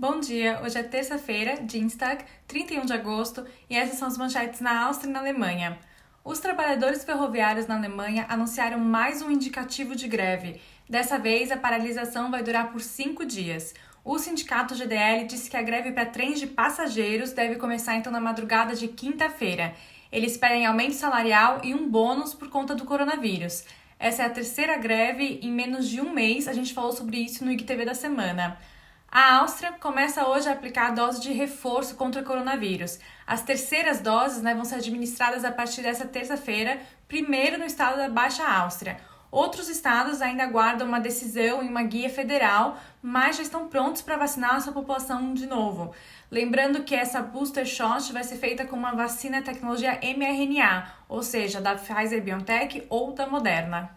Bom dia, hoje é terça-feira, Dienstag, 31 de agosto, e essas são as manchetes na Áustria e na Alemanha. Os trabalhadores ferroviários na Alemanha anunciaram mais um indicativo de greve. Dessa vez, a paralisação vai durar por cinco dias. O sindicato GDL disse que a greve para trens de passageiros deve começar então na madrugada de quinta-feira. Eles pedem aumento salarial e um bônus por conta do coronavírus. Essa é a terceira greve em menos de um mês, a gente falou sobre isso no IGTV da semana. A Áustria começa hoje a aplicar a dose de reforço contra o coronavírus. As terceiras doses né, vão ser administradas a partir dessa terça-feira, primeiro no estado da Baixa Áustria. Outros estados ainda aguardam uma decisão em uma guia federal, mas já estão prontos para vacinar a sua população de novo. Lembrando que essa booster shot vai ser feita com uma vacina tecnologia mRNA, ou seja, da Pfizer BioNTech ou da Moderna.